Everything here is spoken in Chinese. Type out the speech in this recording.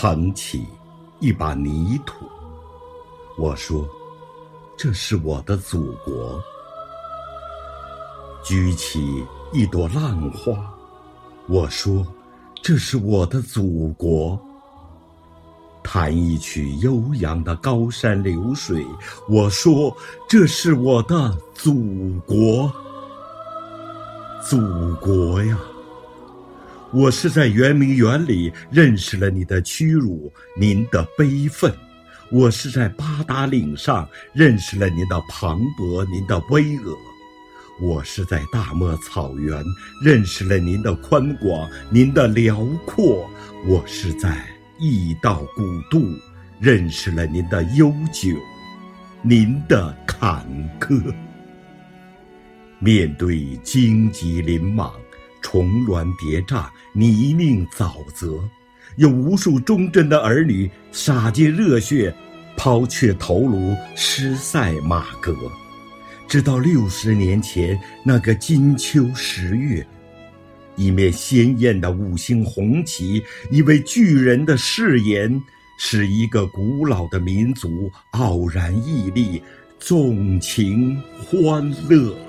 捧起一把泥土，我说：“这是我的祖国。”举起一朵浪花，我说：“这是我的祖国。”弹一曲悠扬的高山流水，我说：“这是我的祖国。”祖国呀！我是在圆明园里认识了你的屈辱，您的悲愤；我是在八达岭上认识了您的磅礴，您的巍峨；我是在大漠草原认识了您的宽广，您的辽阔；我是在驿道古渡认识了您的悠久，您的坎坷。面对荆棘林莽。重峦叠嶂，泥泞沼泽，有无数忠贞的儿女洒尽热血，抛却头颅，失塞马革。直到六十年前那个金秋十月，一面鲜艳的五星红旗，一位巨人的誓言，使一个古老的民族傲然屹立，纵情欢乐。